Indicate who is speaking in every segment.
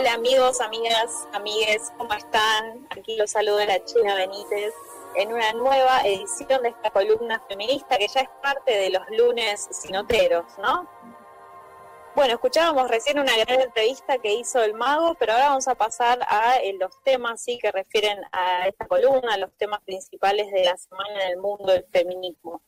Speaker 1: Hola amigos, amigas, amigues, ¿cómo están? Aquí los saluda la China Benítez en una nueva edición de esta columna feminista que ya es parte de los lunes sinoteros, ¿no? Bueno, escuchábamos recién una gran entrevista que hizo el mago, pero ahora vamos a pasar a eh, los temas sí que refieren a esta columna, los temas principales de la semana en el mundo del feminismo.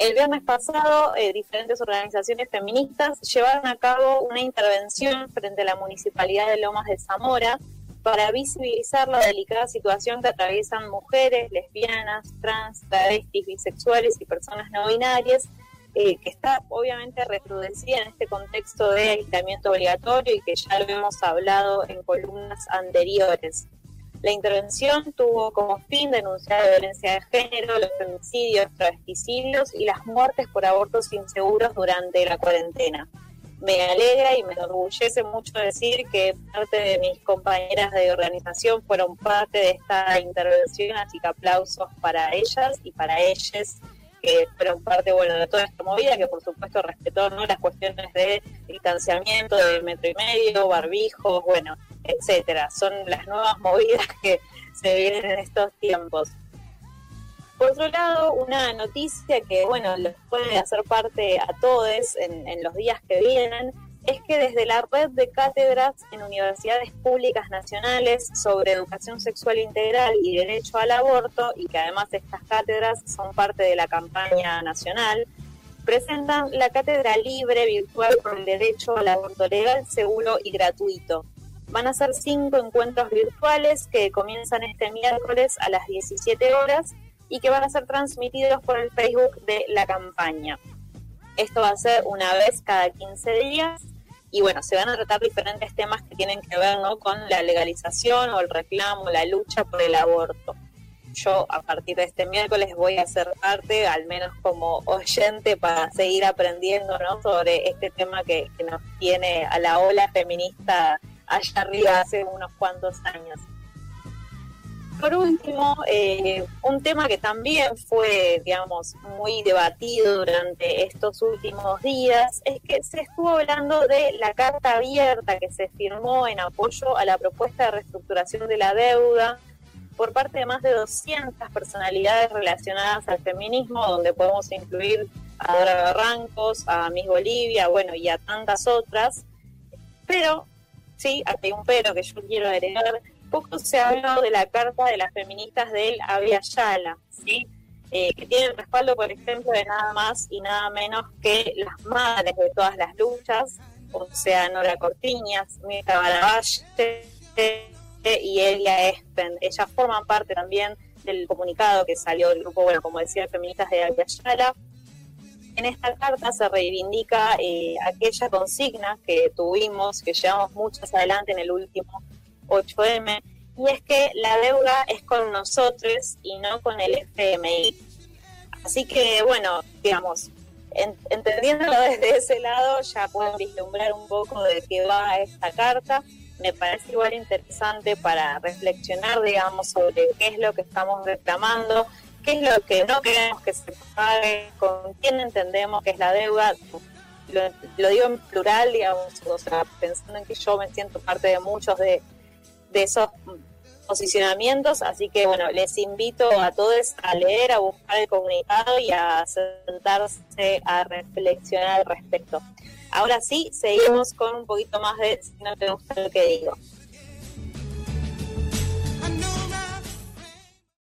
Speaker 1: El viernes pasado, eh, diferentes organizaciones feministas llevaron a cabo una intervención frente a la Municipalidad de Lomas de Zamora para visibilizar la delicada situación que atraviesan mujeres, lesbianas, trans, travestis, bisexuales y personas no binarias, eh, que está obviamente recrudecida en este contexto de aislamiento obligatorio y que ya lo hemos hablado en columnas anteriores. La intervención tuvo como fin denunciar la violencia de género, los femicidios, travesticidios y las muertes por abortos inseguros durante la cuarentena. Me alegra y me enorgullece mucho decir que parte de mis compañeras de organización fueron parte de esta intervención, así que aplausos para ellas y para ellas que fueron parte bueno de toda esta movida que por supuesto respetó ¿no? las cuestiones de distanciamiento de metro y medio barbijos bueno etcétera. Son las nuevas movidas que se vienen en estos tiempos. Por otro lado, una noticia que, bueno, les puede hacer parte a todos en, en los días que vienen, es que desde la red de cátedras en universidades públicas nacionales sobre educación sexual integral y derecho al aborto, y que además estas cátedras son parte de la campaña nacional, presentan la cátedra libre virtual por el derecho al aborto legal, seguro y gratuito, Van a ser cinco encuentros virtuales que comienzan este miércoles a las 17 horas y que van a ser transmitidos por el Facebook de la campaña. Esto va a ser una vez cada 15 días y bueno, se van a tratar diferentes temas que tienen que ver ¿no? con la legalización o el reclamo, la lucha por el aborto. Yo a partir de este miércoles voy a ser parte, al menos como oyente, para seguir aprendiendo ¿no? sobre este tema que nos tiene a la ola feminista allá arriba hace unos cuantos años. Por último, eh, un tema que también fue, digamos, muy debatido durante estos últimos días es que se estuvo hablando de la carta abierta que se firmó en apoyo a la propuesta de reestructuración de la deuda por parte de más de 200 personalidades relacionadas al feminismo, donde podemos incluir a Dora Barrancos, a Miss Bolivia, bueno, y a tantas otras. Pero sí, hay un pero que yo quiero agregar, poco se habló de la carta de las feministas del Avia Yala, ¿sí? Eh, que tiene el respaldo, por ejemplo, de nada más y nada menos que las madres de todas las luchas, o sea, Nora Cortiñas, Mica Baravalle y Elia Espen. Ellas forman parte también del comunicado que salió del grupo, bueno, como decía, feministas de Avia Yala, en esta carta se reivindica eh, aquella consigna que tuvimos, que llevamos muchos adelante en el último 8M, y es que la deuda es con nosotros y no con el FMI. Así que, bueno, digamos, entendiéndolo desde ese lado, ya pueden vislumbrar un poco de qué va esta carta. Me parece igual interesante para reflexionar, digamos, sobre qué es lo que estamos reclamando, qué es lo que no queremos que se pague, con quién entendemos que es la deuda. Lo, digo en plural, digamos, o sea, pensando en que yo me siento parte de muchos de, de esos posicionamientos, así que bueno, les invito a todos a leer, a buscar el comunicado y a sentarse a reflexionar al respecto. Ahora sí, seguimos con un poquito más de si no te gusta lo que digo.